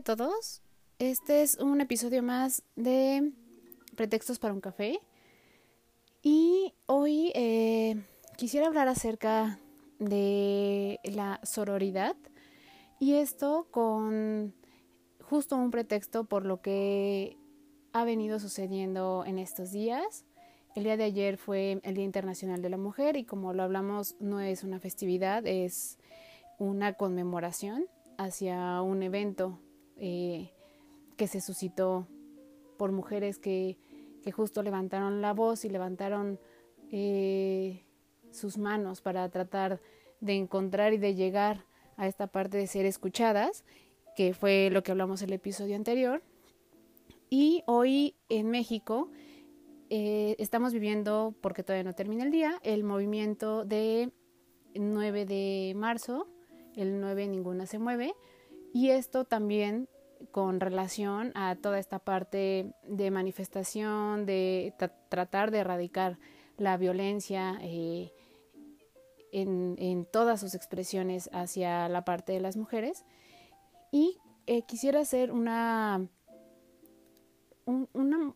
A todos, este es un episodio más de Pretextos para un café y hoy eh, quisiera hablar acerca de la sororidad y esto con justo un pretexto por lo que ha venido sucediendo en estos días. El día de ayer fue el Día Internacional de la Mujer y como lo hablamos no es una festividad, es una conmemoración hacia un evento eh, que se suscitó por mujeres que, justo levantaron la voz y levantaron eh, sus manos para tratar de encontrar y de llegar a esta parte de ser escuchadas, que fue lo que hablamos el episodio anterior. Y hoy en México eh, estamos viviendo, porque todavía no termina el día, el movimiento de 9 de marzo, el 9 ninguna se mueve, y esto también con relación a toda esta parte de manifestación, de tratar de erradicar la violencia eh, en, todas sus expresiones hacia la parte de las mujeres. Y eh, quisiera hacer una, un,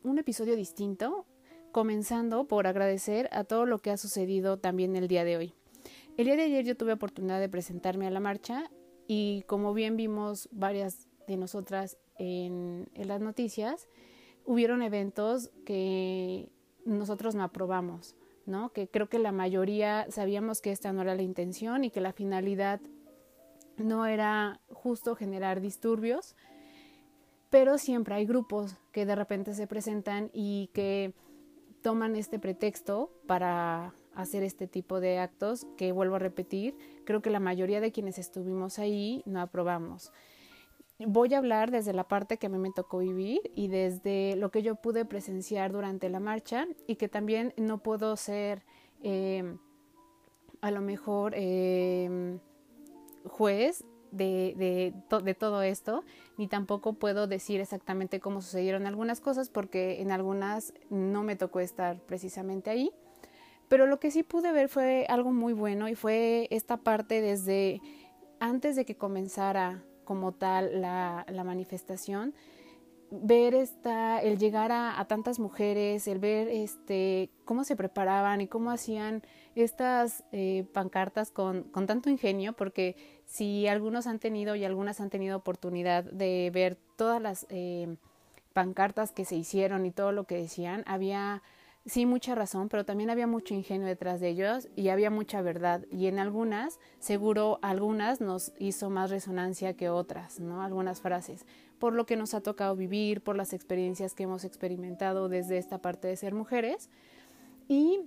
un episodio distinto, comenzando por agradecer a todo lo que ha sucedido también el día de hoy. El día de ayer yo tuve oportunidad de presentarme a la marcha y como bien vimos varias de nosotras en, las noticias, hubieron eventos que nosotros no aprobamos, ¿no? Que creo que la mayoría sabíamos que esta no era la intención y que la finalidad no era justo generar disturbios, pero siempre hay grupos que de repente se presentan y que toman este pretexto para hacer este tipo de actos que vuelvo a repetir, creo que la mayoría de quienes estuvimos ahí no aprobamos. Voy a hablar desde la parte que a mí me tocó vivir y desde lo que yo pude presenciar durante la marcha y que también no puedo ser em, a lo mejor em, juez de, de, de, todo esto, ni tampoco puedo decir exactamente cómo sucedieron algunas cosas porque en algunas no me tocó estar precisamente ahí. Pero lo que sí pude ver fue algo muy bueno y fue esta parte desde antes de que comenzara como tal la, manifestación, ver esta, el llegar a, a, tantas mujeres, el ver este, cómo se preparaban y cómo hacían estas eh, pancartas con, con, tanto ingenio, porque si algunos han tenido y algunas han tenido oportunidad de ver todas las eh, pancartas que se hicieron y todo lo que decían, había sí mucha razón, pero también había mucho ingenio detrás de ellos y había mucha verdad. Y en algunas, seguro algunas nos hizo más resonancia que otras, ¿no? Algunas frases, por lo que nos ha tocado vivir, por las experiencias que hemos experimentado desde esta parte de ser mujeres. Y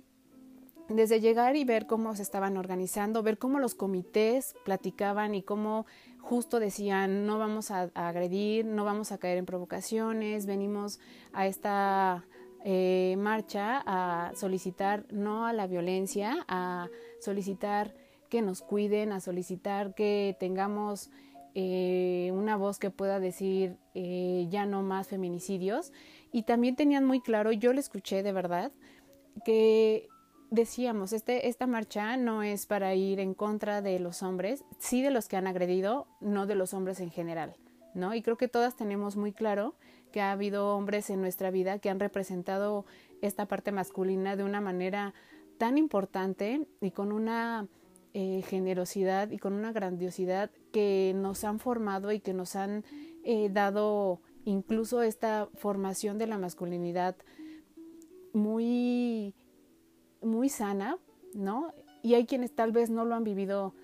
desde llegar y ver cómo se estaban organizando, ver cómo los comités platicaban y cómo justo decían no vamos a, a agredir, no vamos a caer en provocaciones, venimos a esta eh, marcha a solicitar no a la violencia, a solicitar que nos cuiden, a solicitar que tengamos eh, una voz que pueda decir eh, ya no más feminicidios. Y también tenían muy claro, yo lo escuché de verdad, que decíamos, este, esta marcha no es para ir en contra de los hombres, sí de los que han agredido, no de los hombres en general, ¿no? Y creo que todas tenemos muy claro que ha habido hombres en nuestra vida que han representado esta parte masculina de una manera tan importante y con una eh, generosidad y con una grandiosidad que nos han formado y que nos han eh, dado incluso esta formación de la masculinidad muy muy sana, ¿no? Y hay quienes tal vez no lo han vivido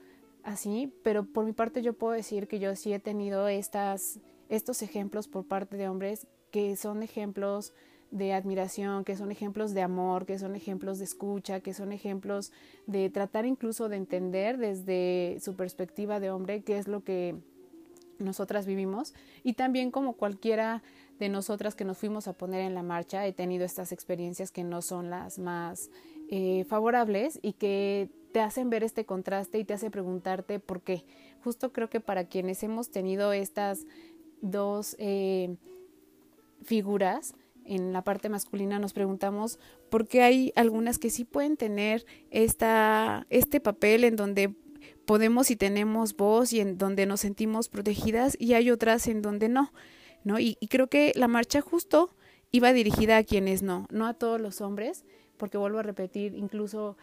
así, pero por mi parte yo puedo decir que yo sí he tenido estas estos ejemplos por parte de hombres que son ejemplos de admiración, que son ejemplos de amor, que son ejemplos de escucha, que son ejemplos de tratar incluso de entender desde su perspectiva de hombre qué es lo que nosotras vivimos y también como cualquiera de nosotras que nos fuimos a poner en la marcha he tenido estas experiencias que no son las más eh, favorables y que te hacen ver este contraste y te hace preguntarte por qué. Justo creo que para quienes hemos tenido estas dos eh, figuras en la parte masculina nos preguntamos por qué hay algunas que sí pueden tener esta, este papel en donde podemos y tenemos voz y en donde nos sentimos protegidas y hay otras en donde no, ¿no? Y, creo que la marcha justo iba dirigida a quienes no, no a todos los hombres, porque vuelvo a repetir, incluso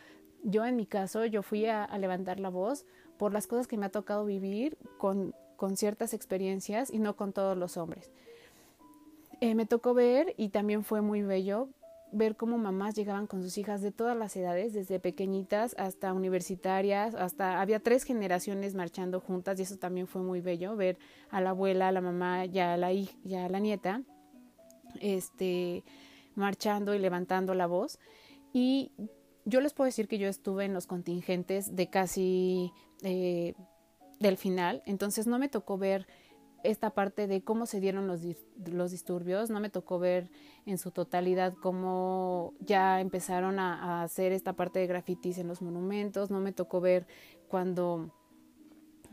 yo en mi caso, yo fui a, levantar la voz por las cosas que me ha tocado vivir con, con ciertas experiencias y no con todos los hombres. Eh, me tocó ver y también fue muy bello ver cómo mamás llegaban con sus hijas de todas las edades, desde pequeñitas hasta universitarias, hasta había tres generaciones marchando juntas y eso también fue muy bello, ver a la abuela, a la mamá y a la, hija, a la nieta este, marchando y levantando la voz. Y yo les puedo decir que yo estuve en los contingentes de casi eh, del final, entonces no me tocó ver esta parte de cómo se dieron los, los disturbios, no me tocó ver en su totalidad cómo ya empezaron a, hacer esta parte de grafitis en los monumentos, no me tocó ver cuando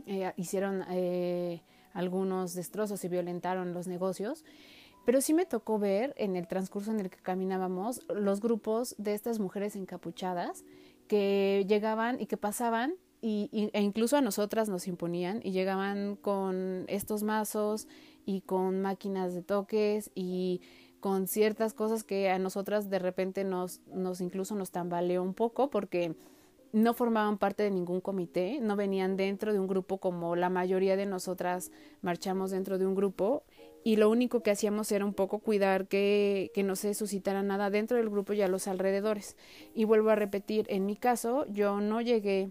eh, hicieron eh, algunos destrozos y violentaron los negocios, pero sí me tocó ver en el transcurso en el que caminábamos los grupos de estas mujeres encapuchadas que llegaban y que pasaban y, e incluso a nosotras nos imponían y llegaban con estos mazos y con máquinas de toques y con ciertas cosas que a nosotras de repente nos, nos incluso nos tambaleó un poco porque no formaban parte de ningún comité, no venían dentro de un grupo como la mayoría de nosotras marchamos dentro de un grupo y lo único que hacíamos era un poco cuidar que, que no se suscitara nada dentro del grupo y a los alrededores. Y vuelvo a repetir, en mi caso yo no llegué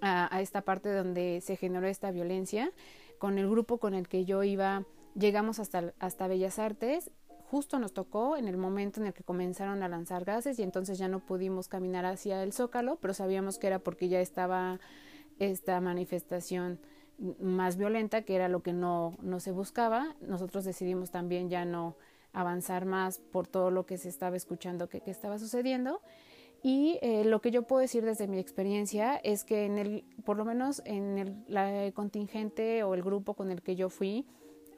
a, esta parte donde se generó esta violencia. Con el grupo con el que yo iba, llegamos hasta, hasta Bellas Artes. Justo nos tocó en el momento en el que comenzaron a lanzar gases y entonces ya no pudimos caminar hacia el zócalo, pero sabíamos que era porque ya estaba esta manifestación más violenta, que era lo que no, no se buscaba. Nosotros decidimos también ya no avanzar más por todo lo que se estaba escuchando que, que estaba sucediendo y eh, lo que yo puedo decir desde mi experiencia es que en el, por lo menos en el contingente o el grupo con el que yo fui,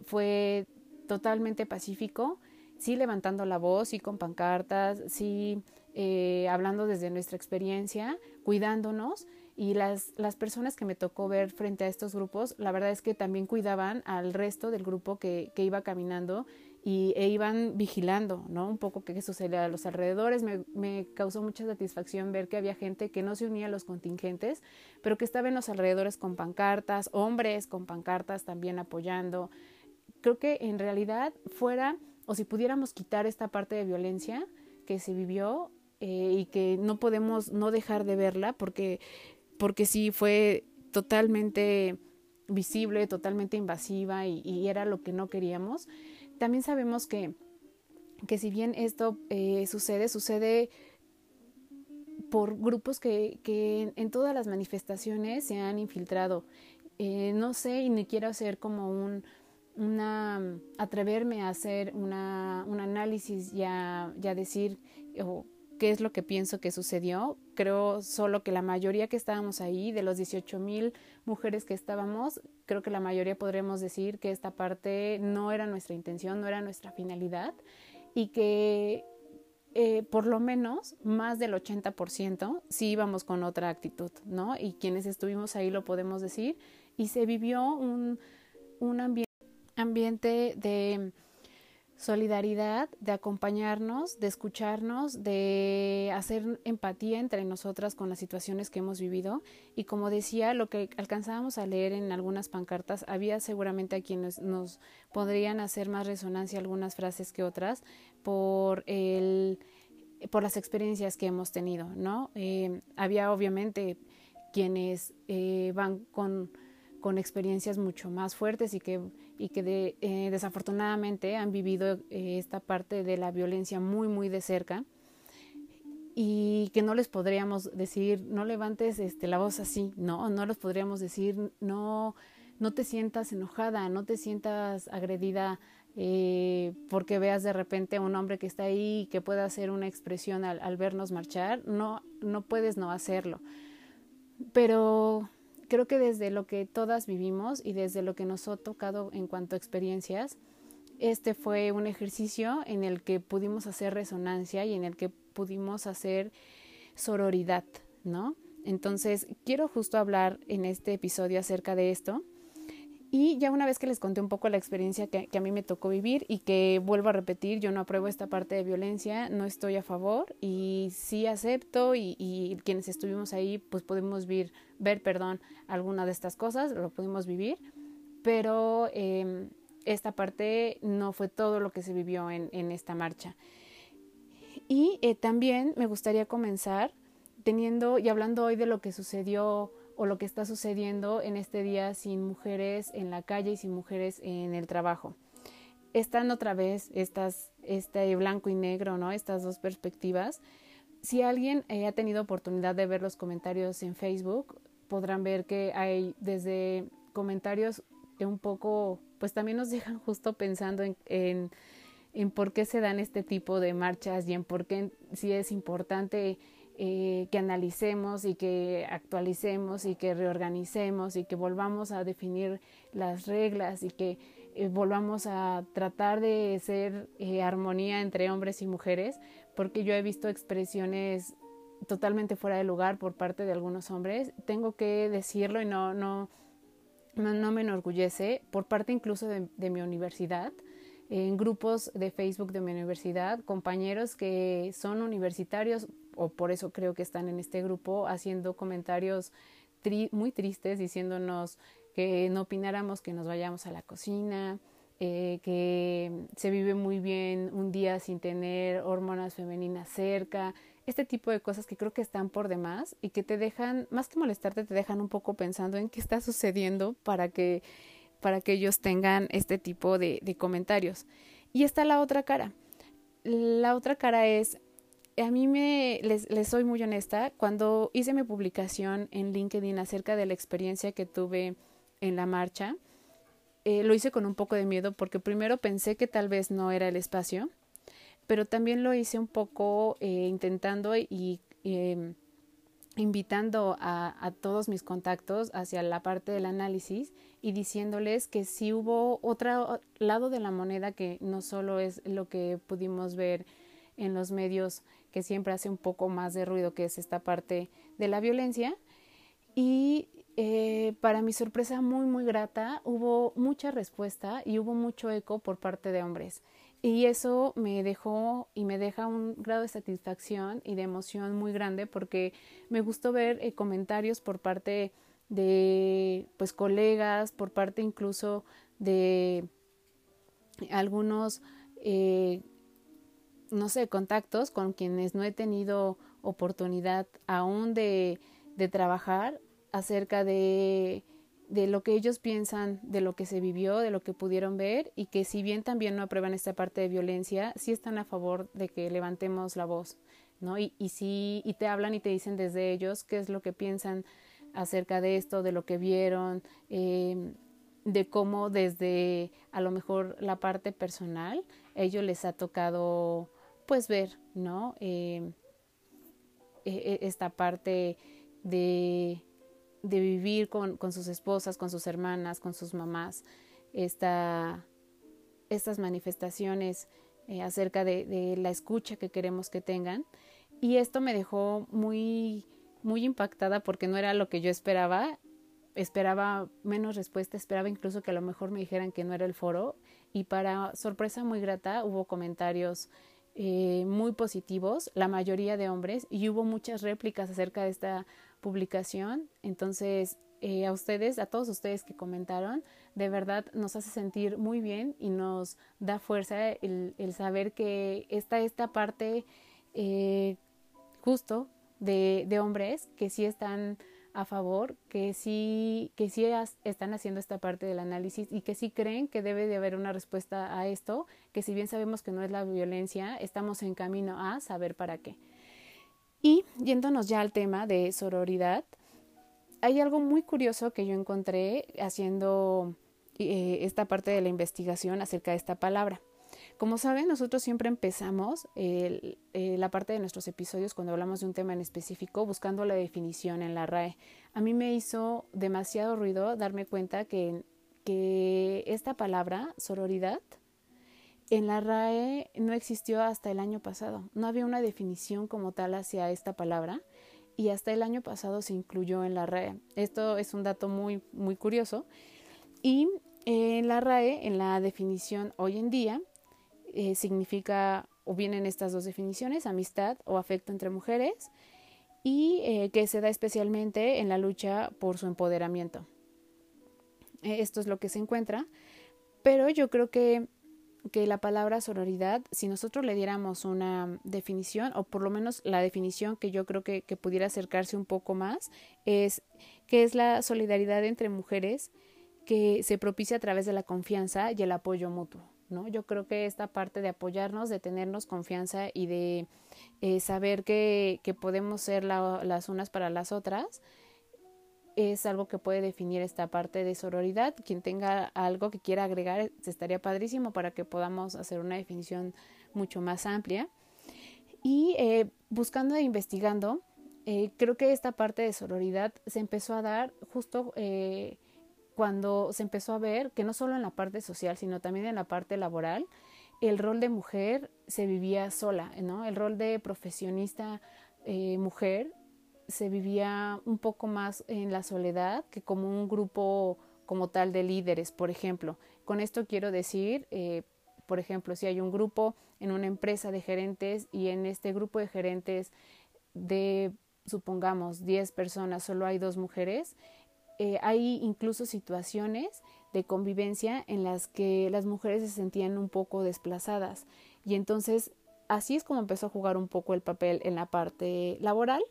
fue totalmente pacífico, sí levantando la voz, sí con pancartas, sí eh, hablando desde nuestra experiencia, cuidándonos. Y las, las personas que me tocó ver frente a estos grupos, la verdad es que también cuidaban al resto del grupo que, que iba caminando y, e iban vigilando, ¿no? Un poco qué sucedía a los alrededores. Me, causó mucha satisfacción ver que había gente que no se unía a los contingentes, pero que estaba en los alrededores con pancartas, hombres con pancartas también apoyando. Creo que en realidad fuera, o si pudiéramos quitar esta parte de violencia que se vivió eh, y que no podemos no dejar de verla, porque, porque sí fue totalmente visible, totalmente invasiva y era lo que no queríamos también sabemos que, que si bien esto eh, sucede, sucede por grupos que, que, en todas las manifestaciones se han infiltrado. Eh, no sé y ni quiero hacer como un, una, atreverme a hacer una, un análisis y a, decir o qué es lo que pienso que sucedió. Creo solo que la mayoría que estábamos ahí, de los 18 mil mujeres que estábamos, creo que la mayoría podremos decir que esta parte no era nuestra intención, no era nuestra finalidad y que eh, por lo menos más del 80% sí íbamos con otra actitud, ¿no? Y quienes estuvimos ahí lo podemos decir y se vivió un, un ambiente de solidaridad, de acompañarnos, de escucharnos, de hacer empatía entre nosotras con las situaciones que hemos vivido. Y como decía, lo que alcanzábamos a leer en algunas pancartas, había seguramente a quienes nos podrían hacer más resonancia algunas frases que otras por el por las experiencias que hemos tenido, ¿no? Eh, había obviamente quienes eh, van con con experiencias mucho más fuertes y que, y que eh, desafortunadamente han vivido eh, esta parte de la violencia muy, muy de cerca y que no les podríamos decir, no levantes este, la voz así, no, no les podríamos decir, no, no te sientas enojada, no te sientas agredida eh, porque veas de repente a un hombre que está ahí y que pueda hacer una expresión al, al vernos marchar, no, no puedes no hacerlo. Pero creo que desde lo que todas vivimos y desde lo que nos ha tocado en cuanto a experiencias, este fue un ejercicio en el que pudimos hacer resonancia y en el que pudimos hacer sororidad, ¿no? Entonces, quiero justo hablar en este episodio acerca de esto. Y ya una vez que les conté un poco la experiencia que, a mí me tocó vivir y que vuelvo a repetir, yo no apruebo esta parte de violencia, no estoy a favor y sí acepto y, quienes estuvimos ahí pues podemos ver, ver perdón, alguna de estas cosas, lo pudimos vivir, pero eh, esta parte no fue todo lo que se vivió en, en esta marcha. Y eh, también me gustaría comenzar teniendo y hablando hoy de lo que sucedió o lo que está sucediendo en este día sin mujeres en la calle y sin mujeres en el trabajo. Están otra vez estas, este blanco y negro, ¿no? Estas dos perspectivas. Si alguien eh, ha tenido oportunidad de ver los comentarios en Facebook, podrán ver que hay desde comentarios un poco pues también nos dejan justo pensando en, en, por qué se dan este tipo de marchas y en por qué si es importante eh, que analicemos y que actualicemos y que reorganicemos y que volvamos a definir las reglas y que eh, volvamos a tratar de ser eh, armonía entre hombres y mujeres, porque yo he visto expresiones totalmente fuera de lugar por parte de algunos hombres. Tengo que decirlo y no, no, no, me enorgullece, por parte incluso de, mi universidad, en grupos de Facebook de mi universidad, compañeros que son universitarios, o por eso creo que están en este grupo, haciendo comentarios muy tristes, diciéndonos que no opináramos que nos vayamos a la cocina, eh, que se vive muy bien un día sin tener hormonas femeninas cerca, este tipo de cosas que creo que están por demás y que te dejan, más que molestarte, te dejan un poco pensando en qué está sucediendo para que, para que ellos tengan este tipo de, de comentarios. Y está la otra cara. La otra cara es, a mí me, les, soy muy honesta, cuando hice mi publicación en LinkedIn acerca de la experiencia que tuve en la marcha, eh, lo hice con un poco de miedo porque primero pensé que tal vez no era el espacio pero también lo hice un poco eh, intentando y em, invitando a, a, todos mis contactos hacia la parte del análisis y diciéndoles que si hubo otro lado de la moneda que no solo es lo que pudimos ver en los medios que siempre hace un poco más de ruido que es esta parte de la violencia. Y eh, para mi sorpresa muy muy grata hubo mucha respuesta y hubo mucho eco por parte de hombres. Y eso me dejó y me deja un grado de satisfacción y de emoción muy grande porque me gustó ver eh, comentarios por parte de pues colegas, por parte incluso de algunos eh, no sé, contactos con quienes no he tenido oportunidad aún de, de trabajar acerca de de lo que ellos piensan, de lo que se vivió, de lo que pudieron ver y que si bien también no aprueban esta parte de violencia, sí están a favor de que levantemos la voz, ¿no? Y, y sí, y te hablan y te dicen desde ellos qué es lo que piensan acerca de esto, de lo que vieron, eh, de cómo desde a lo mejor la parte personal, ellos les ha tocado pues ver, ¿no? Eh, e, e, esta parte de de vivir con, con, sus esposas, con sus hermanas, con sus mamás, esta, estas manifestaciones eh, acerca de, de, la escucha que queremos que tengan. Y esto me dejó muy, muy impactada porque no era lo que yo esperaba. Esperaba menos respuesta, esperaba incluso que a lo mejor me dijeran que no era el foro. Y para sorpresa muy grata hubo comentarios eh, muy positivos, la mayoría de hombres, y hubo muchas réplicas acerca de esta publicación. Entonces, eh, a ustedes, a todos ustedes que comentaron, de verdad nos hace sentir muy bien y nos da fuerza el, saber que está esta parte eh, justo de, de, hombres que sí están a favor, que sí, que sí están haciendo esta parte del análisis y que sí creen que debe de haber una respuesta a esto, que si bien sabemos que no es la violencia, estamos en camino a saber para qué. Y yéndonos ya al tema de sororidad, hay algo muy curioso que yo encontré haciendo eh, esta parte de la investigación acerca de esta palabra. Como saben, nosotros siempre empezamos eh, la parte de nuestros episodios cuando hablamos de un tema en específico buscando la definición en la RAE. A mí me hizo demasiado ruido darme cuenta que, que esta palabra, sororidad, en la RAE no existió hasta el año pasado. No había una definición como tal hacia esta palabra y hasta el año pasado se incluyó en la RAE. Esto es un dato muy, muy curioso. Y en la RAE, en la definición hoy en día, eh, significa o vienen estas dos definiciones, amistad o afecto entre mujeres, y eh, que se da especialmente en la lucha por su empoderamiento. Eh, esto es lo que se encuentra, pero yo creo que que la palabra sororidad, si nosotros le diéramos una definición, o por lo menos la definición que yo creo que, que pudiera acercarse un poco más, es que es la solidaridad entre mujeres que se propicia a través de la confianza y el apoyo mutuo. ¿No? Yo creo que esta parte de apoyarnos, de tenernos confianza y de eh, saber que, que, podemos ser la, las unas para las otras, es algo que puede definir esta parte de sororidad. Quien tenga algo que quiera agregar, estaría padrísimo para que podamos hacer una definición mucho más amplia. Y eh, buscando e investigando, eh, creo que esta parte de sororidad se empezó a dar justo cuando se empezó a ver que no solo en la parte social, sino también en la parte laboral, el rol de mujer se vivía sola, ¿no? El rol de profesionista mujer se vivía un poco más en la soledad que como un grupo como tal de líderes, por ejemplo. Con esto quiero decir, eh, por ejemplo, si hay un grupo en una empresa de gerentes y en este grupo de gerentes de, supongamos, 10 personas, solo hay dos mujeres, eh, hay incluso situaciones de convivencia en las que las mujeres se sentían un poco desplazadas. Y entonces así es como empezó a jugar un poco el papel en la parte laboral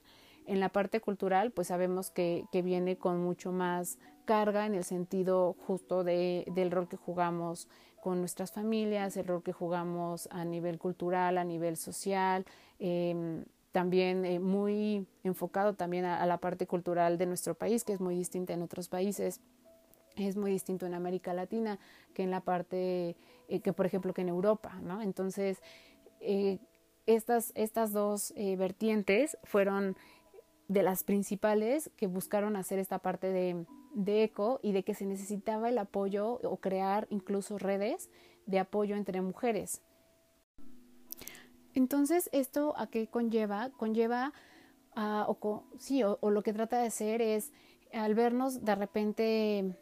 en la parte cultural, pues sabemos que, que viene con mucho más carga en el sentido justo de, del rol que jugamos con nuestras familias, el rol que jugamos a nivel cultural, a nivel social, eh, también eh, muy enfocado también a, la parte cultural de nuestro país, que es muy distinta en otros países. Es muy distinto en América Latina que en la parte, eh, que por ejemplo que en Europa, ¿no? Entonces, eh, estas, estas dos vertientes fueron de las principales que buscaron hacer esta parte de, de eco y de que se necesitaba el apoyo o crear incluso redes de apoyo entre mujeres. Entonces, ¿esto a qué conlleva? Conlleva a, o, sí, o, lo que trata de hacer es, al vernos de repente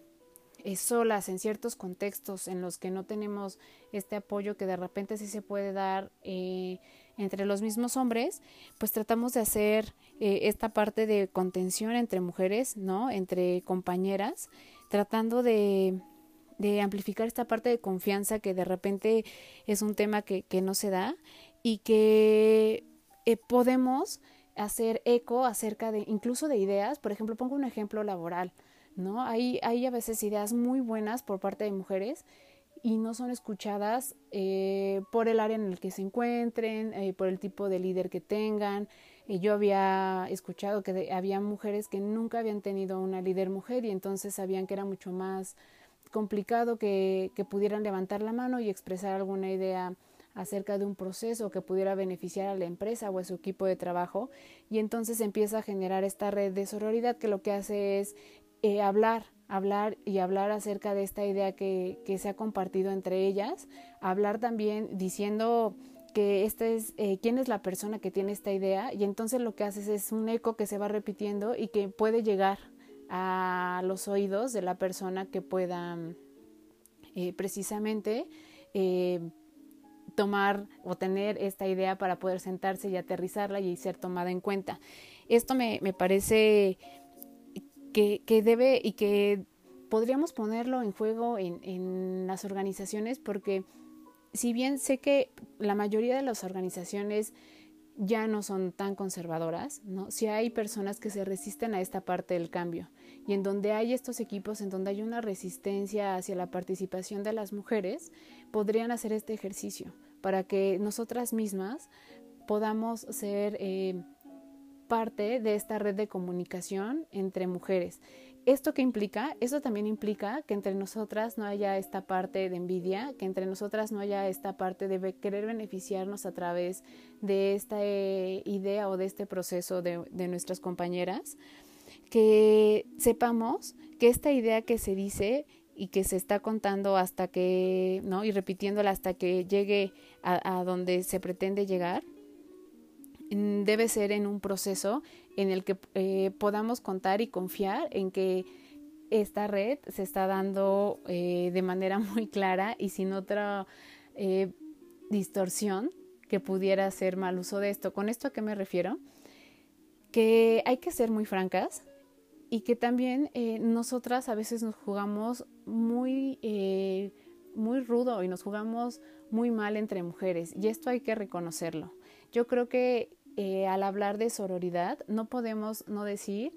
eh, solas en ciertos contextos en los que no tenemos este apoyo que de repente sí se puede dar eh, entre los mismos hombres, pues tratamos de hacer eh, esta parte de contención entre mujeres, ¿no? Entre compañeras, tratando de, de amplificar esta parte de confianza que de repente es un tema que, que no se da y que eh, podemos hacer eco acerca de incluso de ideas, por ejemplo, pongo un ejemplo laboral, ¿no? Hay, hay a veces ideas muy buenas por parte de mujeres y no son escuchadas eh, por el área en el que se encuentren, eh, por el tipo de líder que tengan. Y yo había escuchado que había mujeres que nunca habían tenido una líder mujer y entonces sabían que era mucho más complicado que pudieran levantar la mano y expresar alguna idea acerca de un proceso que pudiera beneficiar a la empresa o a su equipo de trabajo y entonces empieza a generar esta red de sororidad que lo que hace es eh, hablar hablar y hablar acerca de esta idea que, se ha compartido entre ellas, hablar también diciendo que este es eh, quién es la persona que tiene esta idea y entonces lo que haces es un eco que se va repitiendo y que puede llegar a los oídos de la persona que pueda eh, precisamente tomar o tener esta idea para poder sentarse y aterrizarla y ser tomada en cuenta. Esto me, me parece que, que debe y que podríamos ponerlo en juego en, en las organizaciones porque si bien sé que la mayoría de las organizaciones ya no son tan conservadoras, ¿no? Si hay personas que se resisten a esta parte del cambio y en donde hay estos equipos, en donde hay una resistencia hacia la participación de las mujeres, podrían hacer este ejercicio para que nosotras mismas podamos ser eh, parte de esta red de comunicación entre mujeres. ¿Esto qué implica? Esto también implica que entre nosotras no haya esta parte de envidia, que entre nosotras no haya esta parte de querer beneficiarnos a través de esta eh, idea o de este proceso de, de nuestras compañeras, que sepamos que esta idea que se dice y que se está contando hasta que, ¿no? Y repitiéndola hasta que llegue a, a donde se pretende llegar, mm, debe ser en un proceso en el que eh, podamos contar y confiar en que esta red se está dando eh, de manera muy clara y sin otra eh, distorsión que pudiera hacer mal uso de esto. ¿Con esto a qué me refiero? Que hay que ser muy francas y que también nosotras a veces nos jugamos muy, muy rudo y nos jugamos muy mal entre mujeres y esto hay que reconocerlo. Yo creo que eh, al hablar de sororidad, no podemos no decir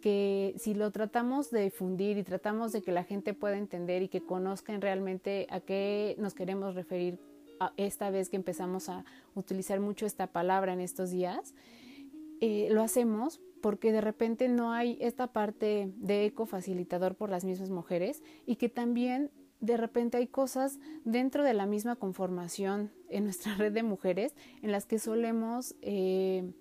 que si lo tratamos de difundir y tratamos de que la gente pueda entender y que conozcan realmente a qué nos queremos referir esta vez que empezamos a utilizar mucho esta palabra en estos días, eh, lo hacemos porque de repente no hay esta parte de eco facilitador por las mismas mujeres y que también de repente hay cosas dentro de la misma conformación en nuestra red de mujeres en las que solemos eh,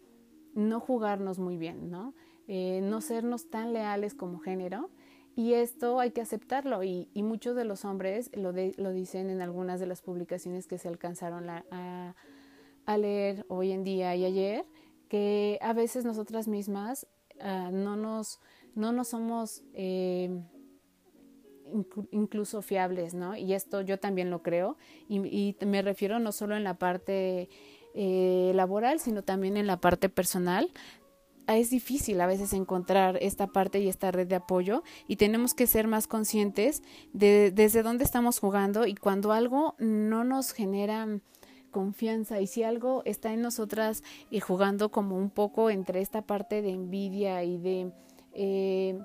no jugarnos muy bien, ¿no? Eh, no sernos tan leales como género. Y esto hay que aceptarlo y, muchos de los hombres lo, lo, dicen en algunas de las publicaciones que se alcanzaron a, leer hoy en día y ayer, que a veces nosotras mismas ah, no, nos, no nos somos... Eh, incluso fiables, ¿no? Y esto yo también lo creo y, me refiero no solo en la parte eh, laboral, sino también en la parte personal. Es difícil a veces encontrar esta parte y esta red de apoyo y tenemos que ser más conscientes de desde dónde estamos jugando y cuando algo no nos genera confianza y si algo está en nosotras y jugando como un poco entre esta parte de envidia y de eh,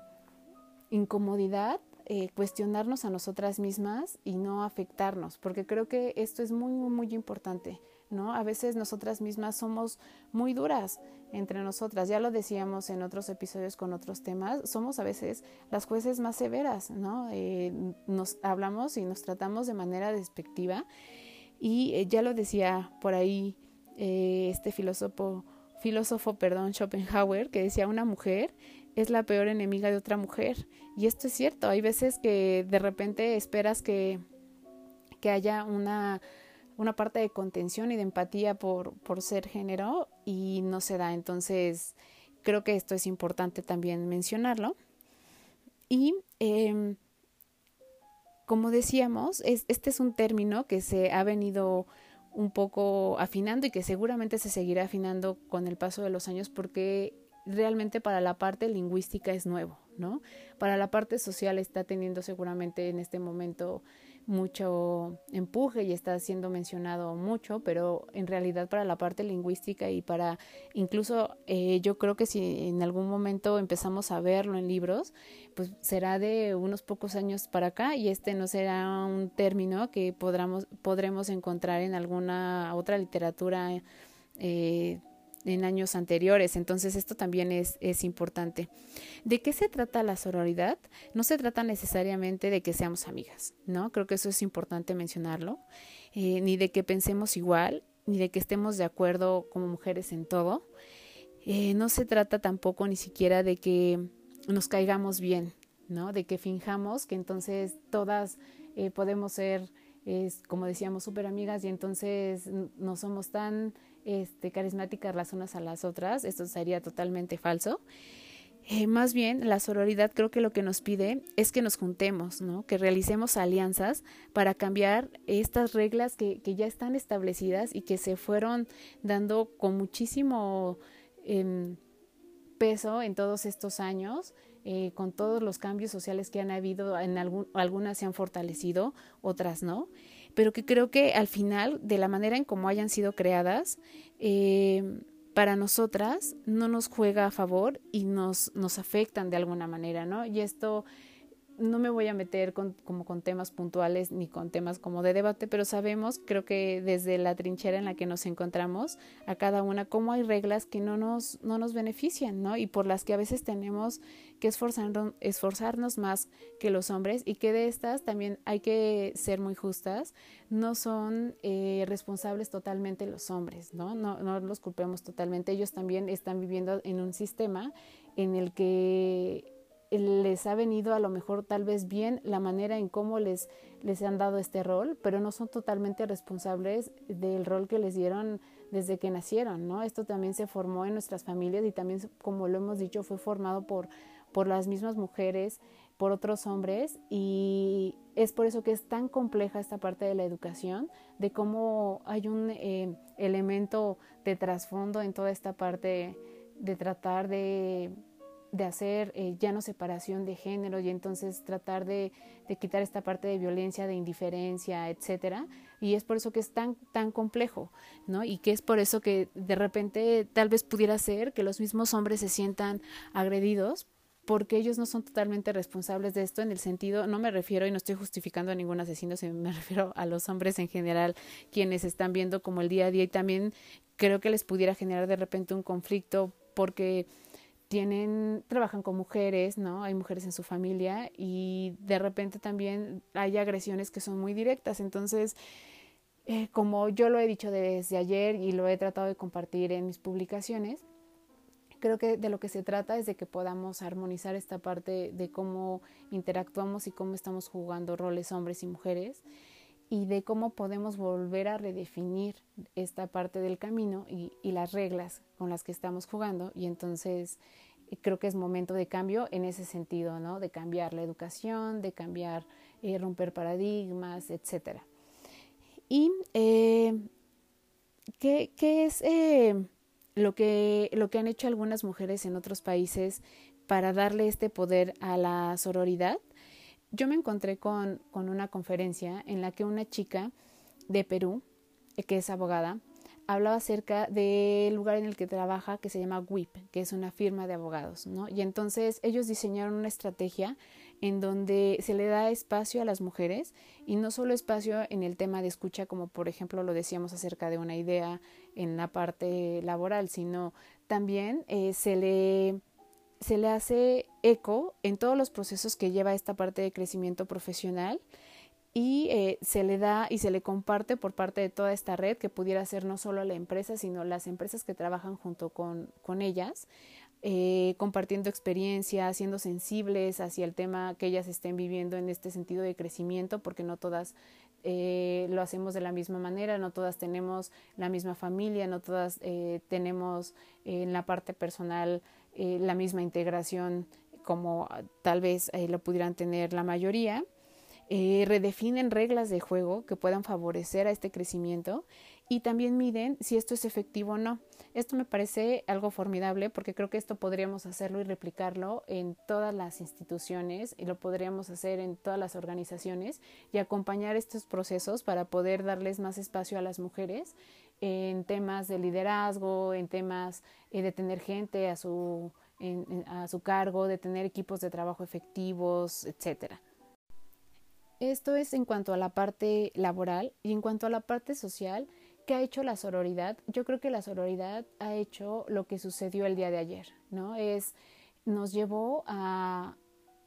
incomodidad, eh, cuestionarnos a nosotras mismas y no afectarnos, porque creo que esto es muy, muy, muy importante, ¿no? A veces nosotras mismas somos muy duras entre nosotras, ya lo decíamos en otros episodios con otros temas, somos a veces las jueces más severas, ¿no? Eh, nos hablamos y nos tratamos de manera despectiva y eh, ya lo decía por ahí este filósofo, filósofo, perdón, Schopenhauer, que decía una mujer es la peor enemiga de otra mujer. Y esto es cierto, hay veces que de repente esperas que, que haya una, una parte de contención y de empatía por, por ser género y no se da. Entonces, creo que esto es importante también mencionarlo. Y em, como decíamos, es, este es un término que se ha venido un poco afinando y que seguramente se seguirá afinando con el paso de los años porque realmente para la parte lingüística es nuevo, ¿no? Para la parte social está teniendo seguramente en este momento mucho empuje y está siendo mencionado mucho, pero en realidad para la parte lingüística y para incluso eh, yo creo que si en algún momento empezamos a verlo en libros, pues será de unos pocos años para acá y este no será un término que podremos, podremos encontrar en alguna otra literatura eh, en años anteriores. Entonces esto también es, es, importante. ¿De qué se trata la sororidad? No se trata necesariamente de que seamos amigas, ¿no? Creo que eso es importante mencionarlo. Eh, ni de que pensemos igual, ni de que estemos de acuerdo como mujeres en todo. Eh, no se trata tampoco ni siquiera de que nos caigamos bien, ¿no? De que finjamos que entonces todas eh, podemos ser, como decíamos, súper amigas y entonces no somos tan este, carismáticas las unas a las otras, esto sería totalmente falso. Eh, más bien, la sororidad creo que lo que nos pide es que nos juntemos, ¿no? que realicemos alianzas para cambiar estas reglas que, que ya están establecidas y que se fueron dando con muchísimo em, peso en todos estos años, eh, con todos los cambios sociales que han habido, en algún, algunas se han fortalecido, otras no pero que creo que al final, de la manera en cómo hayan sido creadas, eh, para nosotras no nos juega a favor y nos, nos afectan de alguna manera, ¿no? Y esto no me voy a meter con, como con temas puntuales ni con temas como de debate, pero sabemos, creo que desde la trinchera en la que nos encontramos, a cada una, cómo hay reglas que no nos, no nos benefician, ¿no? Y por las que a veces tenemos que esforzarnos, más que los hombres y que de estas también hay que ser muy justas, no son eh, responsables totalmente los hombres, ¿no? ¿no? No los culpemos totalmente, ellos también están viviendo en un sistema en el que les ha venido a lo mejor tal vez bien la manera en cómo les, les han dado este rol, pero no son totalmente responsables del rol que les dieron desde que nacieron, ¿no? Esto también se formó en nuestras familias y también, como lo hemos dicho, fue formado por, por las mismas mujeres, por otros hombres y es por eso que es tan compleja esta parte de la educación, de cómo hay un eh, elemento de trasfondo en toda esta parte de tratar de de hacer eh, ya no separación de género y entonces tratar de, de, quitar esta parte de violencia, de indiferencia, etcétera. Y es por eso que es tan, tan complejo, ¿no? Y que es por eso que de repente tal vez pudiera ser que los mismos hombres se sientan agredidos porque ellos no son totalmente responsables de esto en el sentido, no me refiero y no estoy justificando a ningún asesino, sino me refiero a los hombres en general, quienes están viendo como el día a día y también creo que les pudiera generar de repente un conflicto porque tienen, trabajan con mujeres, ¿no? Hay mujeres en su familia y de repente también hay agresiones que son muy directas. Entonces, eh, como yo lo he dicho desde ayer y lo he tratado de compartir en mis publicaciones, creo que de lo que se trata es de que podamos armonizar esta parte de cómo interactuamos y cómo estamos jugando roles hombres y mujeres y de cómo podemos volver a redefinir esta parte del camino y, las reglas con las que estamos jugando y entonces eh, creo que es momento de cambio en ese sentido, ¿no? De cambiar la educación, de cambiar, eh, romper paradigmas, etcétera. Y eh, ¿qué, ¿qué, es lo, que, lo que han hecho algunas mujeres en otros países para darle este poder a la sororidad? Yo me encontré con, con una conferencia en la que una chica de Perú, eh, que es abogada, hablaba acerca del lugar en el que trabaja que se llama WIP, que es una firma de abogados, ¿no? Y entonces ellos diseñaron una estrategia en donde se le da espacio a las mujeres y no solo espacio en el tema de escucha, como por ejemplo lo decíamos acerca de una idea en la parte laboral, sino también eh, se le se le hace eco en todos los procesos que lleva esta parte de crecimiento profesional y eh, se le da y se le comparte por parte de toda esta red que pudiera ser no solo la empresa, sino las empresas que trabajan junto con, con ellas, eh, compartiendo experiencias, siendo sensibles hacia el tema que ellas estén viviendo en este sentido de crecimiento, porque no todas eh, lo hacemos de la misma manera, no todas tenemos la misma familia, no todas tenemos en la parte personal eh, la misma integración como tal vez eh, lo pudieran tener la mayoría. Eh, redefinen reglas de juego que puedan favorecer a este crecimiento y también miden si esto es efectivo o no. Esto me parece algo formidable porque creo que esto podríamos hacerlo y replicarlo en todas las instituciones y lo podríamos hacer en todas las organizaciones y acompañar estos procesos para poder darles más espacio a las mujeres en temas de liderazgo, en temas eh, de tener gente a su, a su cargo, de tener equipos de trabajo efectivos, etcétera. Esto es en cuanto a la parte laboral y en cuanto a la parte social, ¿qué ha hecho la sororidad? Yo creo que la sororidad ha hecho lo que sucedió el día de ayer, ¿no? Es, nos llevó a,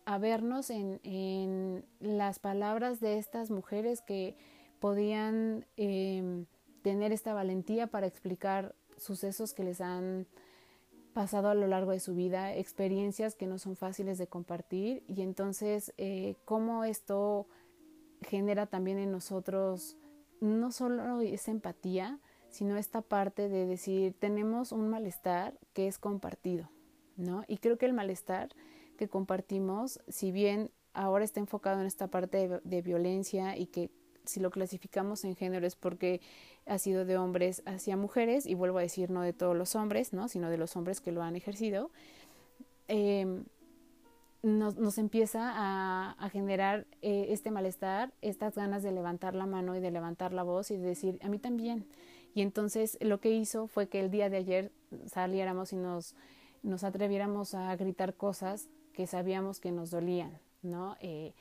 a vernos en, en, las palabras de estas mujeres que podían eh, tener esta valentía para explicar sucesos que les han pasado a lo largo de su vida, experiencias que no son fáciles de compartir y entonces eh, cómo esto genera también en nosotros no solo esa empatía, sino esta parte de decir tenemos un malestar que es compartido, ¿no? Y creo que el malestar que compartimos, si bien ahora está enfocado en esta parte de, de violencia y que si lo clasificamos en género es porque ha sido de hombres hacia mujeres, y vuelvo a decir no de todos los hombres, ¿no? sino de los hombres que lo han ejercido, eh, nos, nos, empieza a, a generar eh, este malestar, estas ganas de levantar la mano y de levantar la voz y de decir, a mí también. Y entonces lo que hizo fue que el día de ayer saliéramos y nos, nos atreviéramos a gritar cosas que sabíamos que nos dolían, ¿no? Eh,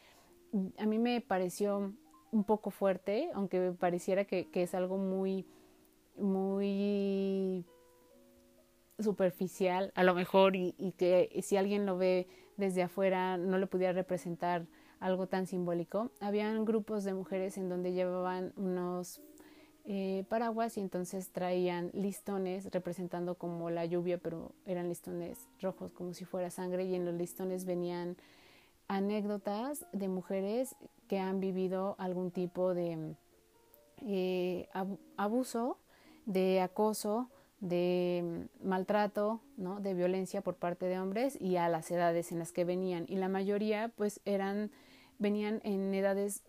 a mí me pareció un poco fuerte, aunque pareciera que, que es algo muy, muy superficial, a lo mejor, y, y, que si alguien lo ve desde afuera no le pudiera representar algo tan simbólico. Habían grupos de mujeres en donde llevaban unos eh, paraguas y entonces traían listones representando como la lluvia, pero eran listones rojos como si fuera sangre y en los listones venían anécdotas de mujeres que han vivido algún tipo de eh, abuso, de acoso, de maltrato, ¿no? de violencia por parte de hombres y a las edades en las que venían. Y la mayoría pues eran, venían en edades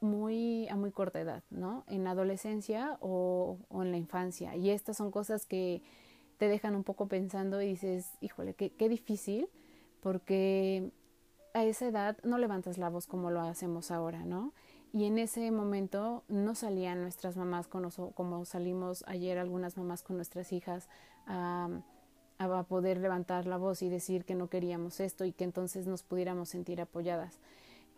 muy a muy corta edad, ¿no? En adolescencia o, en la infancia. Y estas son cosas que te dejan un poco pensando y dices, híjole, qué difícil, porque a esa edad no levantas la voz como lo hacemos ahora, ¿no? Y en ese momento no salían nuestras mamás con como salimos ayer algunas mamás con nuestras hijas a, a poder levantar la voz y decir que no queríamos esto y que entonces nos pudiéramos sentir apoyadas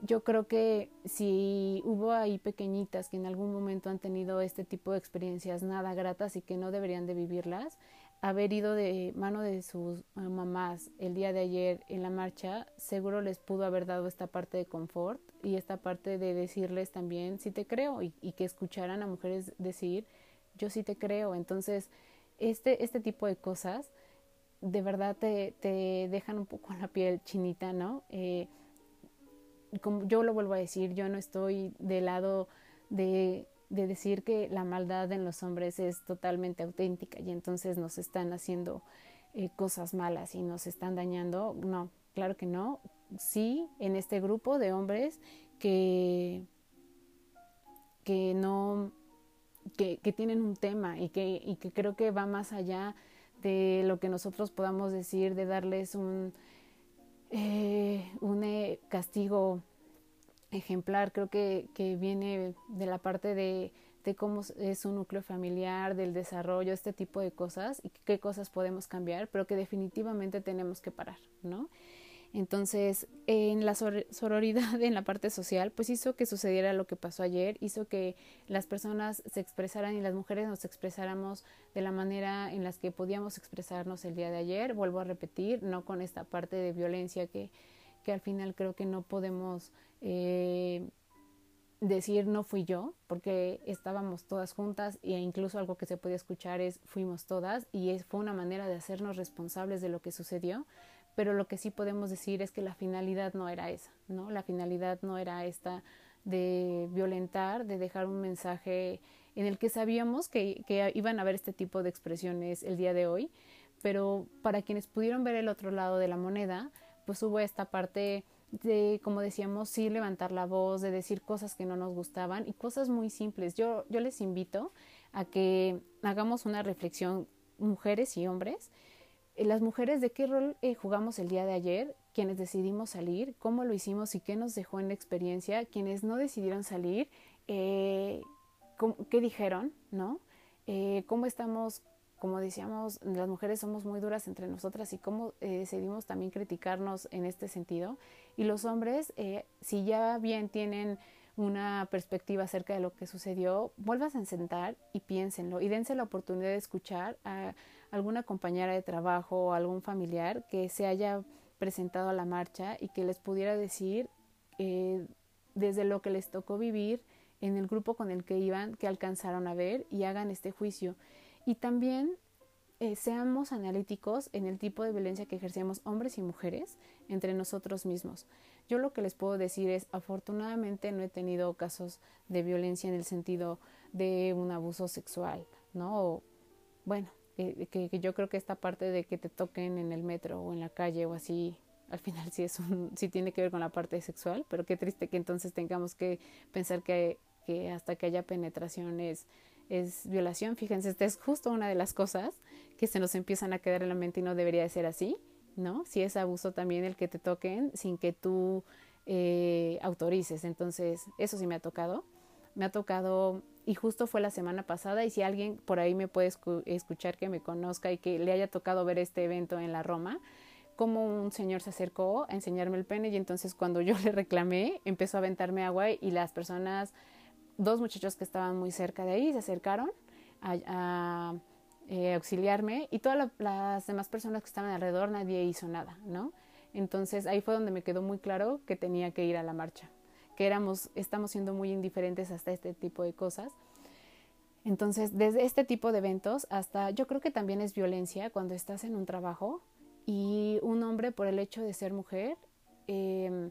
yo creo que si hubo ahí pequeñitas que en algún momento han tenido este tipo de experiencias nada gratas y que no deberían de vivirlas, haber ido de mano de sus ah, mamás el día de ayer en la marcha, seguro les pudo haber dado esta parte de confort y esta parte de decirles también sí te creo y, y que escucharan a mujeres decir yo sí te creo. Entonces, este, este tipo de cosas de verdad te, te dejan un poco la piel chinita, ¿no? Eh, como yo lo vuelvo a decir, yo no estoy del lado de, de, decir que la maldad en los hombres es totalmente auténtica y entonces nos están haciendo eh, cosas malas y nos están dañando. No, claro que no. Sí, en este grupo de hombres que, que no, que, que tienen un tema y que, y que creo que va más allá de lo que nosotros podamos decir, de darles un eh, un eh, castigo ejemplar, creo que, que, viene de la parte de, de cómo es un núcleo familiar, del desarrollo, este tipo de cosas y qué cosas podemos cambiar, pero que definitivamente tenemos que parar, ¿no? Entonces, en la sororidad, en la parte social, pues hizo que sucediera lo que pasó ayer, hizo que las personas se expresaran y las mujeres nos expresáramos de la manera en las que podíamos expresarnos el día de ayer. Vuelvo a repetir, no con esta parte de violencia que, que al final creo que no podemos eh, decir no fui yo, porque estábamos todas juntas e incluso algo que se podía escuchar es fuimos todas y es, fue una manera de hacernos responsables de lo que sucedió pero lo que sí podemos decir es que la finalidad no era esa, ¿no? La finalidad no era esta de violentar, de dejar un mensaje en el que sabíamos que, que iban a haber este tipo de expresiones el día de hoy, pero para quienes pudieron ver el otro lado de la moneda, pues hubo esta parte de, como decíamos, sí levantar la voz, de decir cosas que no nos gustaban y cosas muy simples. Yo, yo les invito a que hagamos una reflexión, mujeres y hombres, eh, las mujeres de qué rol eh, jugamos el día de ayer, quienes decidimos salir, cómo lo hicimos y qué nos dejó en la experiencia, quienes no decidieron salir, eh, qué dijeron, ¿no? Eh, cómo estamos, como decíamos, las mujeres somos muy duras entre nosotras y cómo eh, decidimos también criticarnos en este sentido. Y los hombres, eh, si ya bien tienen una perspectiva acerca de lo que sucedió, vuelvas a sentar y piénsenlo y dense la oportunidad de escuchar a alguna compañera de trabajo o algún familiar que se haya presentado a la marcha y que les pudiera decir eh, desde lo que les tocó vivir en el grupo con el que iban, que alcanzaron a ver y hagan este juicio. Y también eh, seamos analíticos en el tipo de violencia que ejercemos hombres y mujeres entre nosotros mismos. Yo lo que les puedo decir es, afortunadamente no he tenido casos de violencia en el sentido de un abuso sexual, ¿no? O, bueno, que, que, yo creo que esta parte de que te toquen en el metro o en la calle o así, al final sí, es sí tiene que ver con la parte sexual, pero qué triste que entonces tengamos que pensar que, que hasta que haya penetración es, violación. Fíjense, esta es justo una de las cosas que se nos empiezan a quedar en la mente y no debería de ser así, ¿no? Si es abuso también el que te toquen sin que tú eh, autorices. Entonces, eso sí me ha tocado. Me ha tocado y justo fue la semana pasada y si alguien por ahí me puede escuchar que me conozca y que le haya tocado ver este evento en la Roma, como un señor se acercó a enseñarme el pene y entonces cuando yo le reclamé empezó a aventarme agua y las personas, dos muchachos que estaban muy cerca de ahí se acercaron a, eh, auxiliarme y todas las demás personas que estaban alrededor nadie hizo nada, ¿no? Entonces ahí fue donde me quedó muy claro que tenía que ir a la marcha, que éramos, estamos siendo muy indiferentes hasta este tipo de cosas. Entonces, desde este tipo de eventos hasta, yo creo que también es violencia cuando estás en un trabajo y un hombre por el hecho de ser mujer em,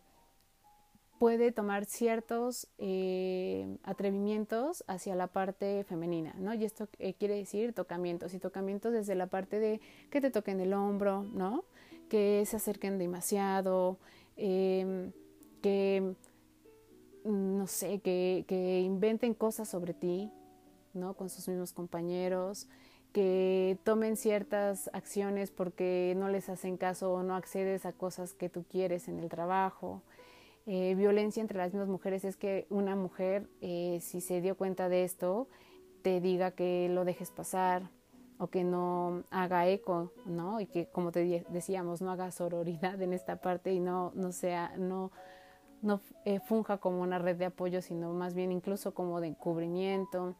puede tomar ciertos eh, atrevimientos hacia la parte femenina, ¿no? Y esto eh, quiere decir tocamientos, y tocamientos desde la parte de que te toquen el hombro, ¿no? Que se acerquen demasiado, em, que, no sé, que inventen cosas sobre ti, ¿no? Con sus mismos compañeros, que tomen ciertas acciones porque no les hacen caso o no accedes a cosas que tú quieres en el trabajo. Eh, violencia entre las mismas mujeres es que una mujer, eh, si se dio cuenta de esto, te diga que lo dejes pasar o que no haga eco, ¿no? Y que, como te decíamos, no haga sororidad en esta parte y no, no sea, no, no eh, funja como una red de apoyo, sino más bien incluso como de encubrimiento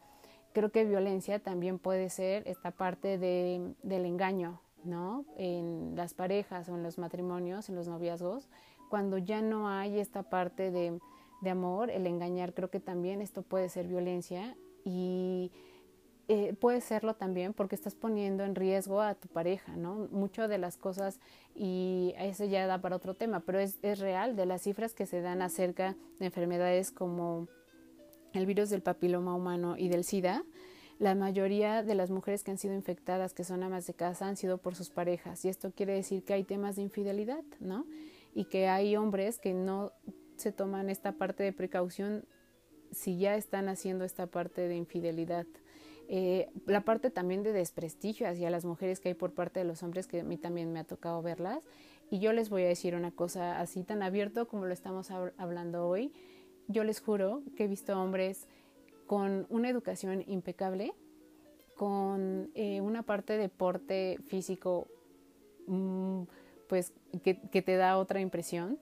creo que violencia también puede ser esta parte de, del engaño, ¿no? En las parejas o en los matrimonios, en los noviazgos, cuando ya no hay esta parte de, de amor, el engañar, creo que también esto puede ser violencia y eh, puede serlo también porque estás poniendo en riesgo a tu pareja, ¿no? Mucho de las cosas, y eso ya da para otro tema, pero es, es real, de las cifras que se dan acerca de enfermedades como el virus del papiloma humano y del SIDA, la mayoría de las mujeres que han sido infectadas, que son amas de casa, han sido por sus parejas. Y esto quiere decir que hay temas de infidelidad, ¿no? Y que hay hombres que no se toman esta parte de precaución si ya están haciendo esta parte de infidelidad. Eh, la parte también de desprestigio hacia las mujeres que hay por parte de los hombres, que a mí también me ha tocado verlas. Y yo les voy a decir una cosa así tan abierto como lo estamos hablando hoy yo les juro que he visto hombres con una educación impecable, con eh, una parte de deporte físico, mm, pues que, te da otra impresión,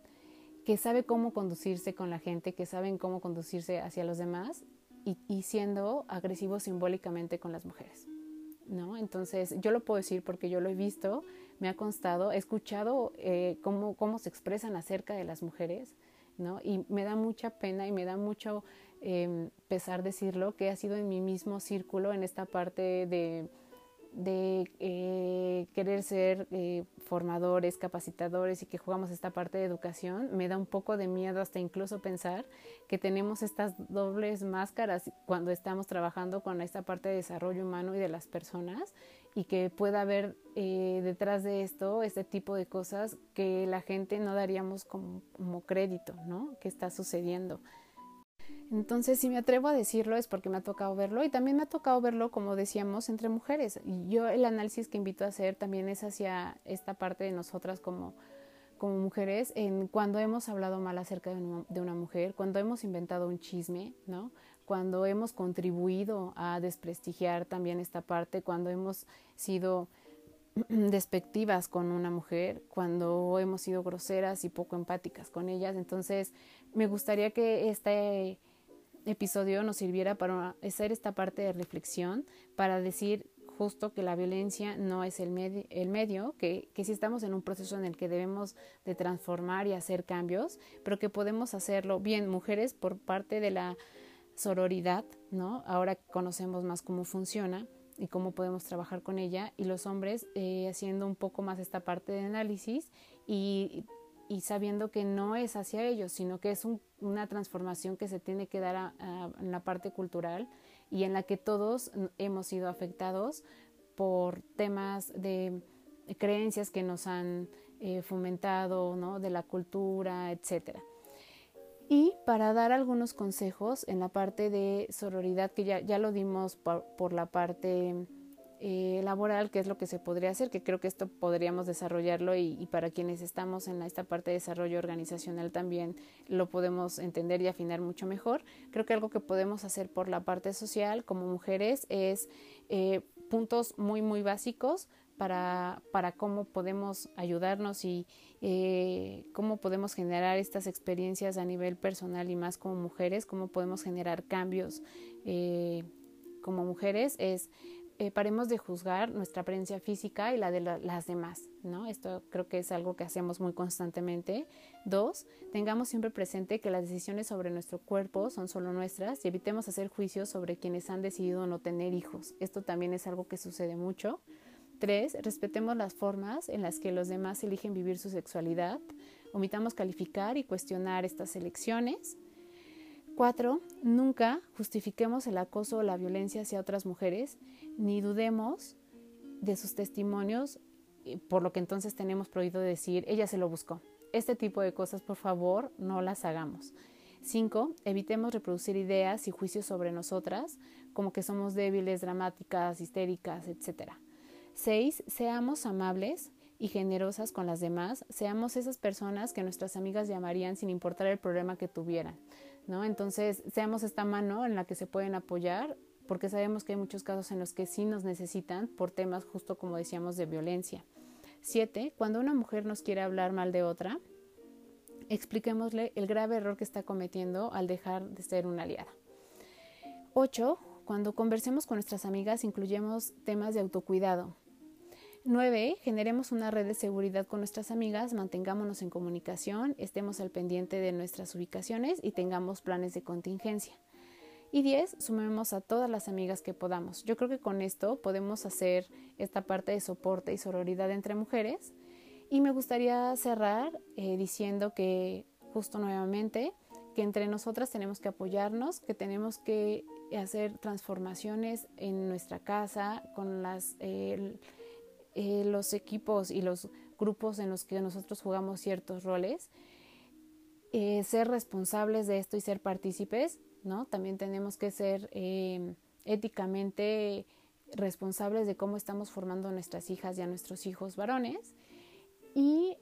que sabe cómo conducirse con la gente, que saben cómo conducirse hacia los demás y, siendo agresivos simbólicamente con las mujeres. ¿no? Entonces, yo lo puedo decir porque yo lo he visto, me ha constado, he escuchado eh, cómo, cómo se expresan acerca de las mujeres ¿no? Y me da mucha pena y me da mucho eh, pesar decirlo que ha sido en mi mismo círculo en esta parte de, de eh, querer ser eh, formadores, capacitadores y que jugamos esta parte de educación, me da un poco de miedo hasta incluso pensar que tenemos estas dobles máscaras cuando estamos trabajando con esta parte de desarrollo humano y de las personas y que pueda haber eh, detrás de esto este tipo de cosas que la gente no daríamos como, como crédito, ¿no? Que está sucediendo. Entonces, si me atrevo a decirlo es porque me ha tocado verlo y también me ha tocado verlo, como decíamos, entre mujeres. Y yo el análisis que invito a hacer también es hacia esta parte de nosotras como, como mujeres, en cuando hemos hablado mal acerca de una, de una mujer, cuando hemos inventado un chisme, ¿no? Cuando hemos contribuido a desprestigiar también esta parte, cuando hemos sido despectivas con una mujer, cuando hemos sido groseras y poco empáticas con ellas. Entonces, me gustaría que este episodio nos sirviera para hacer esta parte de reflexión, para decir justo que la violencia no es el, el medio, que, que sí estamos en un proceso en el que debemos de transformar y hacer cambios, pero que podemos hacerlo bien mujeres por parte de la sororidad, ¿no? Ahora conocemos más cómo funciona y cómo podemos trabajar con ella y los hombres eh, haciendo un poco más esta parte de análisis y y sabiendo que no es hacia ellos, sino que es una transformación que se tiene que dar en la parte cultural y en la que todos hemos sido afectados por temas de creencias que nos han eh, fomentado, ¿no? de la cultura, etc. Y para dar algunos consejos en la parte de sororidad, que ya, ya lo dimos por la parte eh, laboral, qué es lo que se podría hacer, que creo que esto podríamos desarrollarlo y, para quienes estamos en esta parte de desarrollo organizacional también lo podemos entender y afinar mucho mejor. Creo que algo que podemos hacer por la parte social como mujeres es eh, puntos muy, muy básicos para, para cómo podemos ayudarnos y eh, cómo podemos generar estas experiencias a nivel personal y más como mujeres, cómo podemos generar cambios como mujeres, es eh, paremos de juzgar nuestra apariencia física y la de las demás, ¿no? Esto creo que es algo que hacemos muy constantemente. Dos, tengamos siempre presente que las decisiones sobre nuestro cuerpo son solo nuestras y evitemos hacer juicios sobre quienes han decidido no tener hijos. Esto también es algo que sucede mucho. Tres, respetemos las formas en las que los demás eligen vivir su sexualidad. Omitamos calificar y cuestionar estas elecciones. Cuatro, nunca justifiquemos el acoso o la violencia hacia otras mujeres, ni dudemos de sus testimonios, por lo que entonces tenemos prohibido decir, ella se lo buscó. Este tipo de cosas, por favor, no las hagamos. Cinco, evitemos reproducir ideas y juicios sobre nosotras, como que somos débiles, dramáticas, histéricas, etc. Seis, seamos amables y generosas con las demás, seamos esas personas que nuestras amigas llamarían sin importar el problema que tuvieran. ¿No? Entonces, seamos esta mano en la que se pueden apoyar, porque sabemos que hay muchos casos en los que sí nos necesitan por temas justo como decíamos de violencia. Siete, cuando una mujer nos quiere hablar mal de otra, expliquémosle el grave error que está cometiendo al dejar de ser una aliada. Ocho, cuando conversemos con nuestras amigas, incluyemos temas de autocuidado, 9. Generemos una red de seguridad con nuestras amigas, mantengámonos en comunicación, estemos al pendiente de nuestras ubicaciones y tengamos planes de contingencia. Y 10. Sumemos a todas las amigas que podamos. Yo creo que con esto podemos hacer esta parte de soporte y sororidad entre mujeres. Y me gustaría cerrar eh, diciendo que, justo nuevamente, que entre nosotras tenemos que apoyarnos, que tenemos que hacer transformaciones en nuestra casa, con las... Eh, eh, los equipos y los grupos en los que nosotros jugamos ciertos roles, eh, ser responsables de esto y ser partícipes, ¿no? También tenemos que ser eh, éticamente responsables de cómo estamos formando a nuestras hijas y a nuestros hijos varones. Y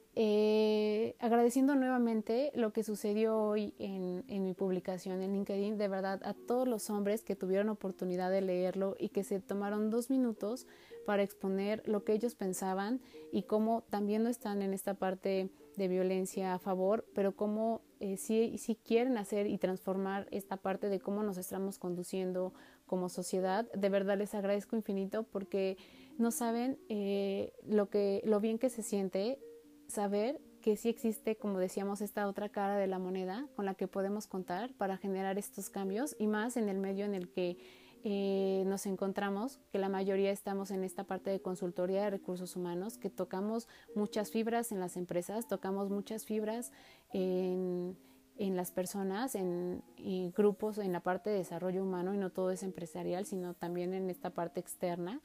agradeciendo nuevamente lo que sucedió hoy en, en, mi publicación en LinkedIn, de verdad a todos los hombres que tuvieron oportunidad de leerlo y que se tomaron dos minutos para exponer lo que ellos pensaban y cómo también no están en esta parte de violencia a favor, pero cómo eh, sí, quieren hacer y transformar esta parte de cómo nos estamos conduciendo como sociedad. De verdad les agradezco infinito porque no saben eh, lo, que, lo bien que se siente saber que sí existe, como decíamos, esta otra cara de la moneda con la que podemos contar para generar estos cambios y más en el medio en el que eh, nos encontramos que la mayoría estamos en esta parte de consultoría de recursos humanos, que tocamos muchas fibras en las empresas, tocamos muchas fibras en, las personas, en, grupos, en la parte de desarrollo humano y no todo es empresarial, sino también en esta parte externa.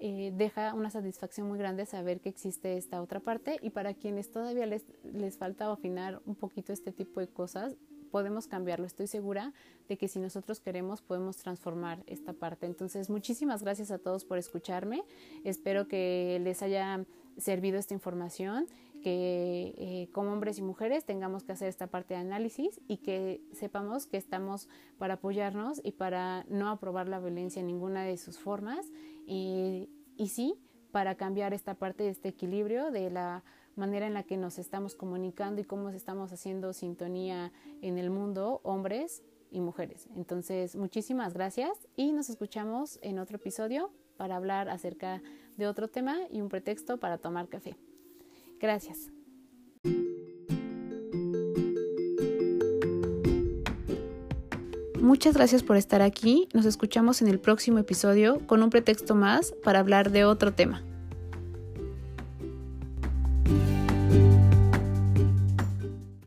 Eh, deja una satisfacción muy grande saber que existe esta otra parte y para quienes todavía les, les falta afinar un poquito este tipo de cosas, podemos cambiarlo. Estoy segura de que si nosotros queremos podemos transformar esta parte. Entonces, muchísimas gracias a todos por escucharme. Espero que les haya servido esta información, que eh, como hombres y mujeres tengamos que hacer esta parte de análisis y que sepamos que estamos para apoyarnos y para no aprobar la violencia en ninguna de sus formas y, y sí para cambiar esta parte de este equilibrio de la manera en la que nos estamos comunicando y cómo estamos haciendo sintonía en el mundo, hombres y mujeres. Entonces, muchísimas gracias y nos escuchamos en otro episodio para hablar acerca de otro tema y un pretexto para tomar café. Gracias. Muchas gracias por estar aquí. Nos escuchamos en el próximo episodio con un pretexto más para hablar de otro tema.